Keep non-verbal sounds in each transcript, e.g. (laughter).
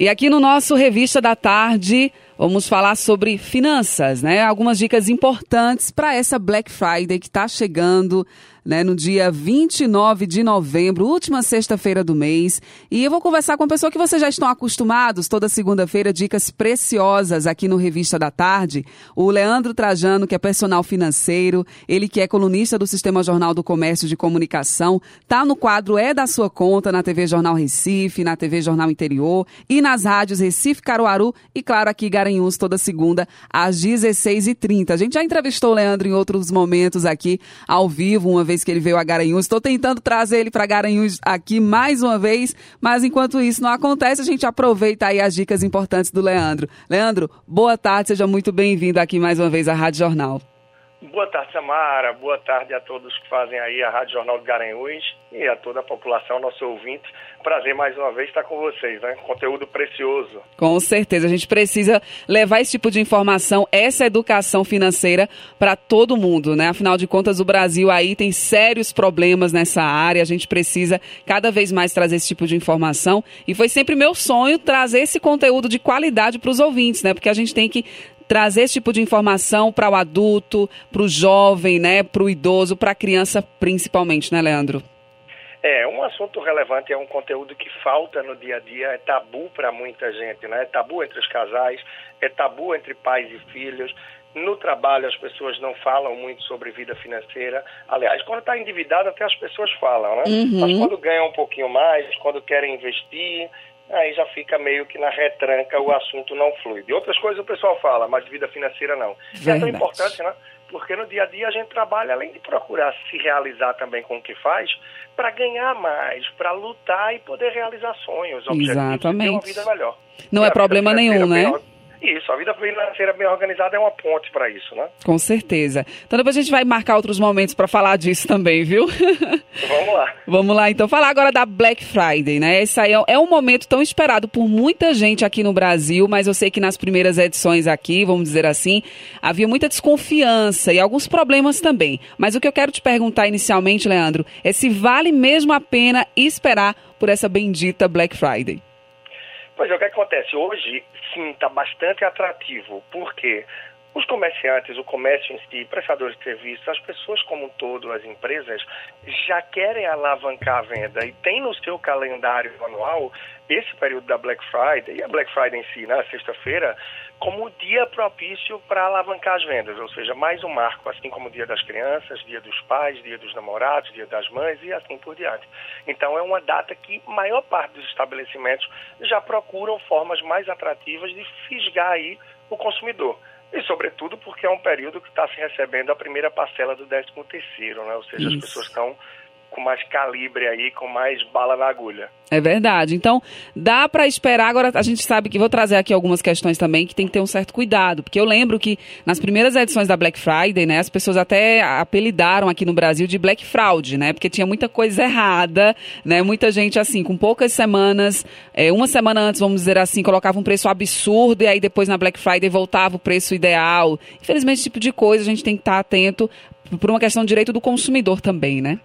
E aqui no nosso Revista da Tarde, vamos falar sobre finanças, né? Algumas dicas importantes para essa Black Friday que está chegando né, no dia 29 de novembro, última sexta-feira do mês. E eu vou conversar com uma pessoa que vocês já estão acostumados, toda segunda-feira, dicas preciosas aqui no Revista da Tarde. O Leandro Trajano, que é personal financeiro, ele que é colunista do Sistema Jornal do Comércio de Comunicação, tá no quadro É da Sua Conta na TV Jornal Recife, na TV Jornal Interior e nas rádios Recife, Caruaru e, claro, aqui Garanhuns, toda segunda às 16h30. A gente já entrevistou o Leandro em outros momentos aqui, ao vivo, uma vez que ele veio a Garanhuns. Estou tentando trazer ele para Garanhuns aqui mais uma vez, mas enquanto isso não acontece, a gente aproveita aí as dicas importantes do Leandro. Leandro, boa tarde, seja muito bem-vindo aqui mais uma vez à Rádio Jornal. Boa tarde, Samara. Boa tarde a todos que fazem aí a Rádio Jornal de Garanhuns e a toda a população, nosso ouvinte. Prazer mais uma vez estar com vocês, né? Conteúdo precioso. Com certeza, a gente precisa levar esse tipo de informação, essa educação financeira para todo mundo, né? Afinal de contas, o Brasil aí tem sérios problemas nessa área, a gente precisa cada vez mais trazer esse tipo de informação e foi sempre meu sonho trazer esse conteúdo de qualidade para os ouvintes, né? Porque a gente tem que trazer esse tipo de informação para o adulto, para o jovem, né, para o idoso, para a criança principalmente, né, Leandro? É, um assunto relevante é um conteúdo que falta no dia a dia, é tabu para muita gente, né? É tabu entre os casais, é tabu entre pais e filhos. No trabalho as pessoas não falam muito sobre vida financeira. Aliás, quando está endividado até as pessoas falam, né? Uhum. Mas quando ganham um pouquinho mais, quando querem investir, aí já fica meio que na retranca, o assunto não flui. De outras coisas o pessoal fala, mas de vida financeira não. Verdade. é tão importante, né? Porque no dia a dia a gente trabalha, além de procurar se realizar também com o que faz, para ganhar mais, para lutar e poder realizar sonhos, objetivos, Exatamente. ter uma vida melhor. Não e é problema nenhum, né? Isso, a vida financeira bem organizada é uma ponte para isso, né? Com certeza. Então depois a gente vai marcar outros momentos para falar disso também, viu? (laughs) Vamos lá. Vamos lá, então falar agora da Black Friday, né? Esse aí é, é um momento tão esperado por muita gente aqui no Brasil, mas eu sei que nas primeiras edições aqui, vamos dizer assim, havia muita desconfiança e alguns problemas também. Mas o que eu quero te perguntar inicialmente, Leandro, é se vale mesmo a pena esperar por essa bendita Black Friday. É, o que acontece? Hoje, sim, está bastante atrativo, porque os comerciantes, o comércio em si, prestadores de serviços, as pessoas como um todo, as empresas, já querem alavancar a venda e tem no seu calendário anual esse período da Black Friday, e a Black Friday em si, na sexta-feira, como dia propício para alavancar as vendas, ou seja, mais um marco, assim como o Dia das Crianças, Dia dos Pais, Dia dos Namorados, Dia das Mães e assim por diante. Então é uma data que a maior parte dos estabelecimentos já procuram formas mais atrativas de fisgar aí o consumidor. E, sobretudo, porque é um período que está se recebendo a primeira parcela do 13 terceiro, né? Ou seja, Isso. as pessoas estão com mais calibre aí, com mais bala na agulha. É verdade. Então, dá para esperar. Agora, a gente sabe que vou trazer aqui algumas questões também que tem que ter um certo cuidado. Porque eu lembro que nas primeiras edições da Black Friday, né, as pessoas até apelidaram aqui no Brasil de Black Fraud, né? Porque tinha muita coisa errada, né? Muita gente, assim, com poucas semanas, é, uma semana antes, vamos dizer assim, colocava um preço absurdo e aí depois na Black Friday voltava o preço ideal. Infelizmente, esse tipo de coisa a gente tem que estar atento por uma questão de direito do consumidor também, né?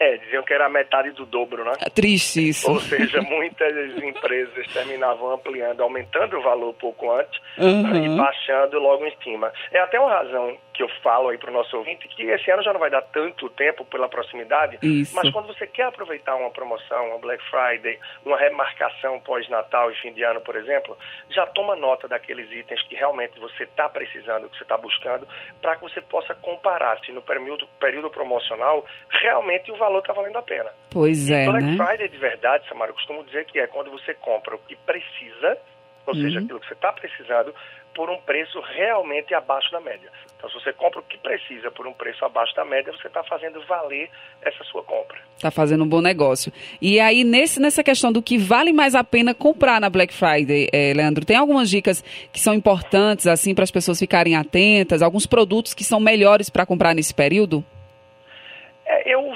É, diziam que era metade do dobro, né? É triste isso. Ou seja, muitas empresas terminavam ampliando, aumentando o valor pouco antes uhum. e baixando logo em cima. É até uma razão que eu falo aí para o nosso ouvinte que esse ano já não vai dar tanto tempo pela proximidade, Isso. mas quando você quer aproveitar uma promoção, uma Black Friday, uma remarcação pós-Natal e fim de ano, por exemplo, já toma nota daqueles itens que realmente você está precisando, que você está buscando, para que você possa comparar se no período, período promocional realmente o valor está valendo a pena. Pois e é, Black né? Friday de verdade, Samara, eu costumo dizer que é quando você compra o que precisa, ou uhum. seja, aquilo que você está precisando, por um preço realmente abaixo da média. Então, se você compra o que precisa por um preço abaixo da média, você está fazendo valer essa sua compra. Está fazendo um bom negócio. E aí, nesse, nessa questão do que vale mais a pena comprar na Black Friday, eh, Leandro, tem algumas dicas que são importantes, assim, para as pessoas ficarem atentas? Alguns produtos que são melhores para comprar nesse período?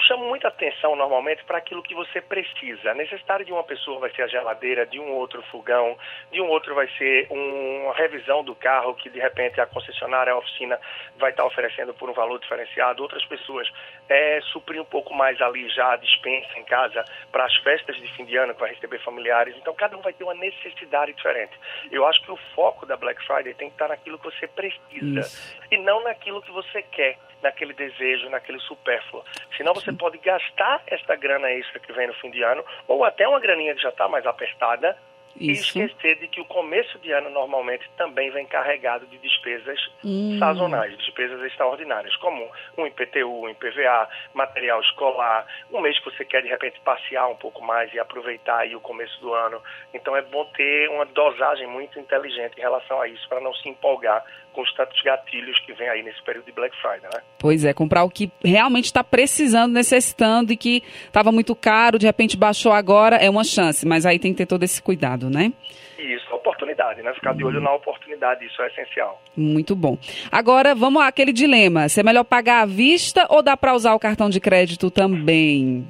Chamo muita atenção normalmente para aquilo que você precisa. A necessidade de uma pessoa vai ser a geladeira, de um outro fogão, de um outro vai ser um, uma revisão do carro que de repente a concessionária, a oficina vai estar oferecendo por um valor diferenciado. Outras pessoas é, suprir um pouco mais ali já a dispensa em casa para as festas de fim de ano que vai receber familiares. Então cada um vai ter uma necessidade diferente. Eu acho que o foco da Black Friday tem que estar naquilo que você precisa Isso. e não naquilo que você quer naquele desejo, naquele supérfluo. Senão você pode gastar esta grana extra que vem no fim de ano, ou até uma graninha que já está mais apertada, isso. E esquecer de que o começo de ano normalmente também vem carregado de despesas hum. sazonais, despesas extraordinárias, como um IPTU, um IPVA, material escolar, um mês que você quer de repente passear um pouco mais e aproveitar aí o começo do ano. Então é bom ter uma dosagem muito inteligente em relação a isso, para não se empolgar tantos gatilhos que vem aí nesse período de Black Friday, né? Pois é, comprar o que realmente está precisando, necessitando e que estava muito caro, de repente baixou agora, é uma chance, mas aí tem que ter todo esse cuidado, né? Isso, oportunidade, né? Ficar de olho na oportunidade, isso é essencial. Muito bom. Agora, vamos àquele dilema, se é melhor pagar à vista ou dá para usar o cartão de crédito também?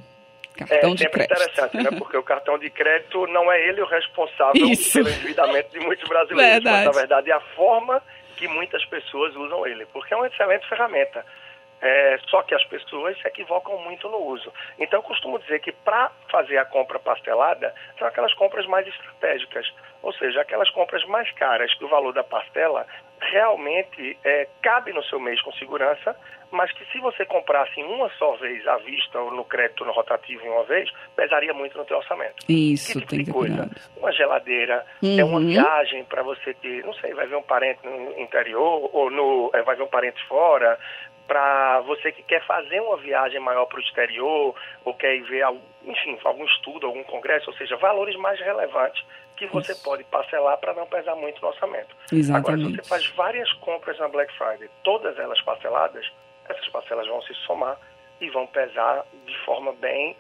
Cartão é de sempre crédito. interessante, né? Porque o cartão de crédito não é ele o responsável (laughs) Isso. pelo endividamento de muitos brasileiros, verdade. mas na verdade é a forma que muitas pessoas usam ele, porque é uma excelente ferramenta. É, só que as pessoas se equivocam muito no uso. Então, eu costumo dizer que para fazer a compra parcelada, são aquelas compras mais estratégicas. Ou seja, aquelas compras mais caras que o valor da parcela realmente é, cabe no seu mês com segurança, mas que se você comprasse uma só vez à vista ou no crédito no rotativo em uma vez, pesaria muito no teu orçamento. Isso, que tipo tem de coisa? Uma geladeira, uhum. é uma uhum. viagem para você que, não sei, vai ver um parente no interior ou no, é, vai ver um parente fora, para você que quer fazer uma viagem maior para o exterior ou quer ir ver, enfim, algum estudo, algum congresso, ou seja, valores mais relevantes que você Isso. pode parcelar para não pesar muito no orçamento. Exatamente. Agora, se você faz várias compras na Black Friday, todas elas parceladas, essas parcelas vão se somar e vão pesar de forma bem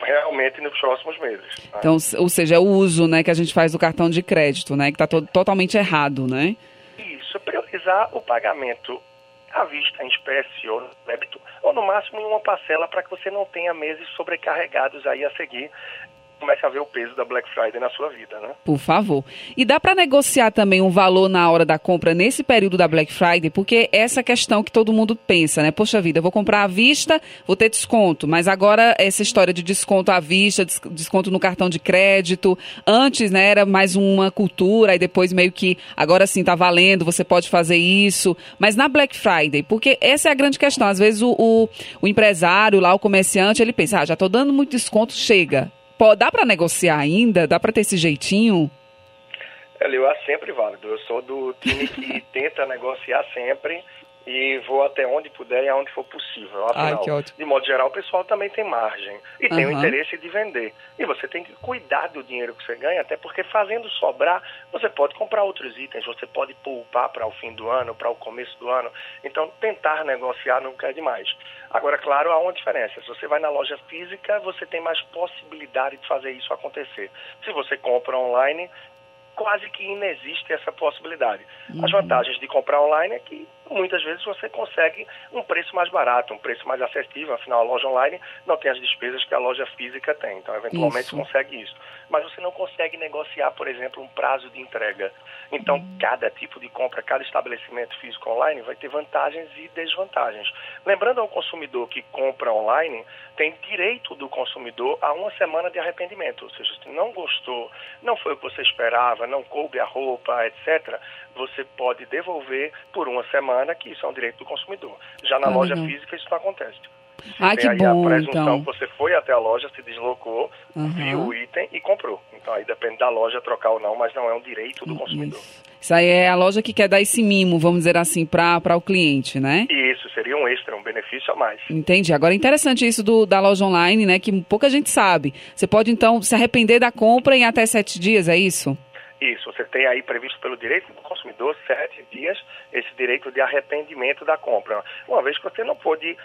realmente nos próximos meses. Né? Então, ou seja, é o uso né, que a gente faz do cartão de crédito, né, que está totalmente errado, né? Isso, priorizar o pagamento à vista, em espécie ou no débito, ou no máximo em uma parcela para que você não tenha meses sobrecarregados aí a seguir comece a ver o peso da Black Friday na sua vida, né? Por favor. E dá para negociar também um valor na hora da compra nesse período da Black Friday, porque essa questão que todo mundo pensa, né? Poxa vida, eu vou comprar à vista, vou ter desconto, mas agora essa história de desconto à vista, desconto no cartão de crédito, antes, né, era mais uma cultura e depois meio que agora sim tá valendo, você pode fazer isso, mas na Black Friday, porque essa é a grande questão, às vezes o, o, o empresário lá, o comerciante, ele pensa, ah, já tô dando muito desconto, chega Pode, dá para negociar ainda? Dá para ter esse jeitinho? Eu acho sempre válido. Eu sou do time que (laughs) tenta negociar sempre e vou até onde puder e aonde for possível. Afinal, Ai, de modo geral, o pessoal também tem margem e uhum. tem o interesse de vender. E você tem que cuidar do dinheiro que você ganha, até porque fazendo sobrar, você pode comprar outros itens, você pode poupar para o fim do ano, para o começo do ano. Então, tentar negociar nunca é demais. Agora, claro, há uma diferença. Se você vai na loja física, você tem mais possibilidade de fazer isso acontecer. Se você compra online, quase que inexiste essa possibilidade. Uhum. As vantagens de comprar online é que muitas vezes você consegue um preço mais barato, um preço mais acessível, afinal a loja online não tem as despesas que a loja física tem, então eventualmente isso. consegue isso. Mas você não consegue negociar, por exemplo, um prazo de entrega. Então, uhum. cada tipo de compra, cada estabelecimento físico online vai ter vantagens e desvantagens. Lembrando ao consumidor que compra online, tem direito do consumidor a uma semana de arrependimento, ou seja, se não gostou, não foi o que você esperava, não coube a roupa, etc., você pode devolver por uma semana, que isso é um direito do consumidor. Já na ah, loja não. física isso não acontece. Ah, que bom, a presunção então. você foi até a loja, se deslocou, uhum. viu o item e comprou. Então aí depende da loja trocar ou não, mas não é um direito do consumidor. Isso, isso aí é a loja que quer dar esse mimo, vamos dizer assim, para o cliente, né? Isso, seria um extra, um benefício a mais. Entendi. Agora interessante isso do, da loja online, né? Que pouca gente sabe. Você pode então se arrepender da compra em até sete dias, é isso? Isso, você tem aí previsto pelo direito do consumidor sete dias esse direito de arrependimento da compra. Uma vez que você não pôde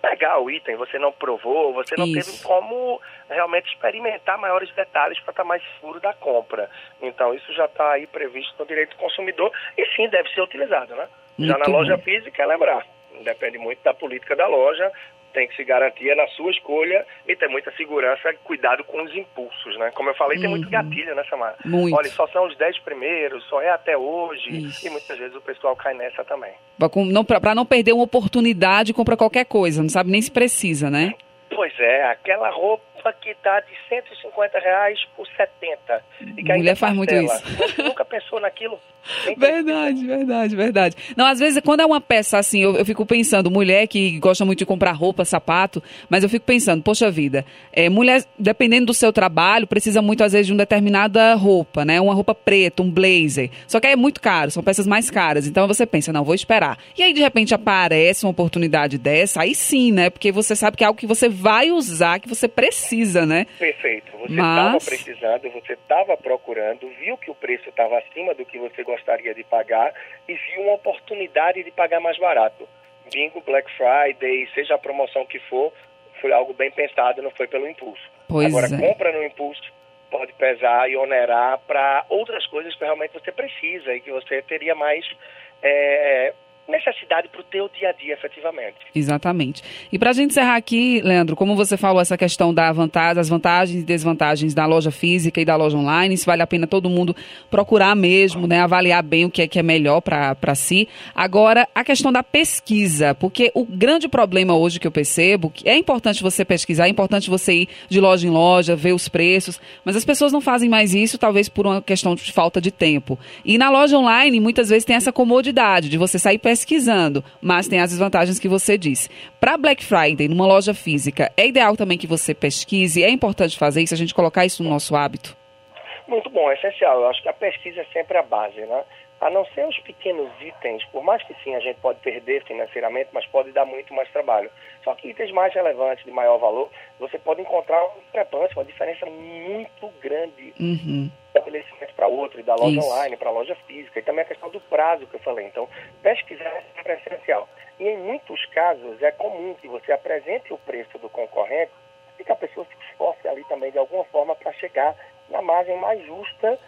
pegar o item, você não provou, você não Isso. teve como realmente experimentar maiores detalhes para estar mais seguro da compra. Então isso já está aí previsto no direito do consumidor e sim deve ser utilizado, né? Muito já na loja física, é lembrar, depende muito da política da loja, tem que se garantir na sua escolha e ter muita segurança, cuidado com os impulsos, né? Como eu falei, tem muito uhum. gatilho nessa marca. Muito. Olha, só são os 10 primeiros, só é até hoje, Isso. e muitas vezes o pessoal cai nessa também. Para não perder uma oportunidade, compra qualquer coisa, não sabe nem se precisa, né? Pois é, aquela roupa que está de 150 reais por 70. E que Mulher faz muito isso. Você nunca pensou naquilo? (laughs) Verdade, verdade, verdade. Não, às vezes, quando é uma peça assim, eu, eu, fico pensando, mulher que gosta muito de comprar roupa, sapato, mas eu fico pensando, poxa vida, é, mulher, dependendo do seu trabalho, precisa muito, às vezes, de uma determinada roupa, né? Uma roupa preta, um blazer. Só que é muito caro, são peças mais caras. Então você pensa, não, vou esperar. E aí, de repente, aparece uma oportunidade dessa, aí sim, né? Porque você sabe que é algo que você vai usar, que você precisa, né? Perfeito. Você estava mas... precisando, você estava procurando, viu que o preço estava acima do que você gostaria de pagar e viu uma oportunidade de pagar mais barato. Bingo, Black Friday, seja a promoção que for, foi algo bem pensado, não foi pelo impulso. Pois Agora, é. compra no impulso pode pesar e onerar para outras coisas que realmente você precisa e que você teria mais é, necessidade para o teu dia a dia, efetivamente. Exatamente. E para a gente encerrar aqui, Leandro, como você falou, essa questão da vantagem, das vantagens e desvantagens da loja física e da loja online, se vale a pena todo mundo procurar mesmo, né, avaliar bem o que é, que é melhor para si. Agora, a questão da pesquisa, porque o grande problema hoje que eu percebo, que é importante você pesquisar, é importante você ir de loja em loja, ver os preços, mas as pessoas não fazem mais isso, talvez por uma questão de falta de tempo. E na loja online, muitas vezes tem essa comodidade de você sair pesquisando mas tem as desvantagens que você disse. Para Black Friday, numa loja física, é ideal também que você pesquise, é importante fazer isso, a gente colocar isso no nosso hábito? Muito bom, é essencial. Eu acho que a pesquisa é sempre a base, né? A não ser os pequenos itens, por mais que sim a gente pode perder financeiramente, mas pode dar muito mais trabalho. Só que itens mais relevantes, de maior valor, você pode encontrar uma discrepância, uma diferença muito grande. Uhum estabelecimento para outro, e da loja Isso. online para a loja física, e também a questão do prazo que eu falei. Então, pesquisar é essencial. E em muitos casos é comum que você apresente o preço do concorrente e que a pessoa se esforce ali também de alguma forma para chegar na margem mais justa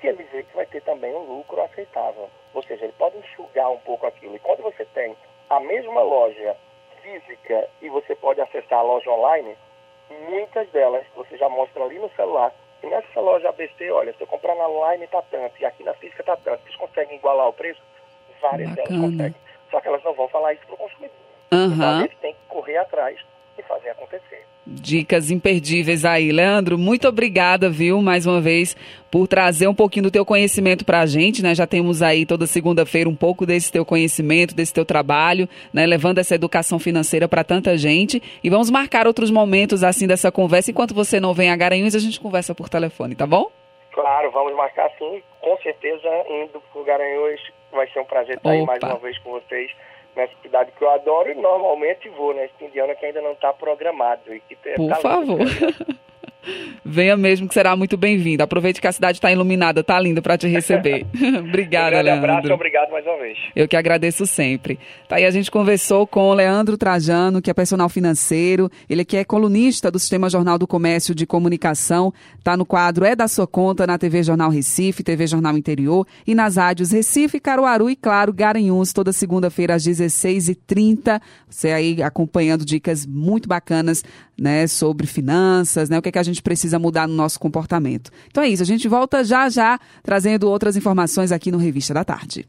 que ele vê que vai ter também um lucro aceitável. Ou seja, ele pode enxugar um pouco aquilo. E quando você tem a mesma loja física e você pode acessar a loja online, muitas delas você já mostra ali no celular e nessa loja ABC, olha, se eu comprar na online está tanto, e aqui na física está tanto. Vocês conseguem igualar o preço? Várias Bacana. delas conseguem. Só que elas não vão falar isso para o consumidor. Uhum. Então, eles têm que correr atrás e fazer acontecer. Dicas imperdíveis aí. Leandro, muito obrigada, viu, mais uma vez, por trazer um pouquinho do teu conhecimento para a gente, né? Já temos aí toda segunda-feira um pouco desse teu conhecimento, desse teu trabalho, né? Levando essa educação financeira para tanta gente. E vamos marcar outros momentos assim dessa conversa. Enquanto você não vem a Garanhuns, a gente conversa por telefone, tá bom? Claro, vamos marcar sim. Com certeza, indo para o Garanhuns, vai ser um prazer estar Opa. aí mais uma vez com vocês nessa cidade que eu adoro e normalmente vou, né? Esse indiana que ainda não está programado. E que Por tá favor. (laughs) Venha mesmo que será muito bem-vindo. Aproveite que a cidade está iluminada, está linda para te receber. (laughs) Obrigada, um Leandro. abraço, obrigado mais uma vez. Eu que agradeço sempre. Tá aí a gente conversou com o Leandro Trajano, que é personal financeiro, ele que é colunista do Sistema Jornal do Comércio de Comunicação, está no quadro É da sua conta na TV Jornal Recife, TV Jornal Interior e nas rádios Recife, Caruaru e claro, Garanhuns, toda segunda-feira às 16h30. Você aí acompanhando dicas muito bacanas, né, sobre finanças, né, o que, é que a gente precisa mudar no nosso comportamento. Então é isso, a gente volta já já trazendo outras informações aqui no Revista da Tarde.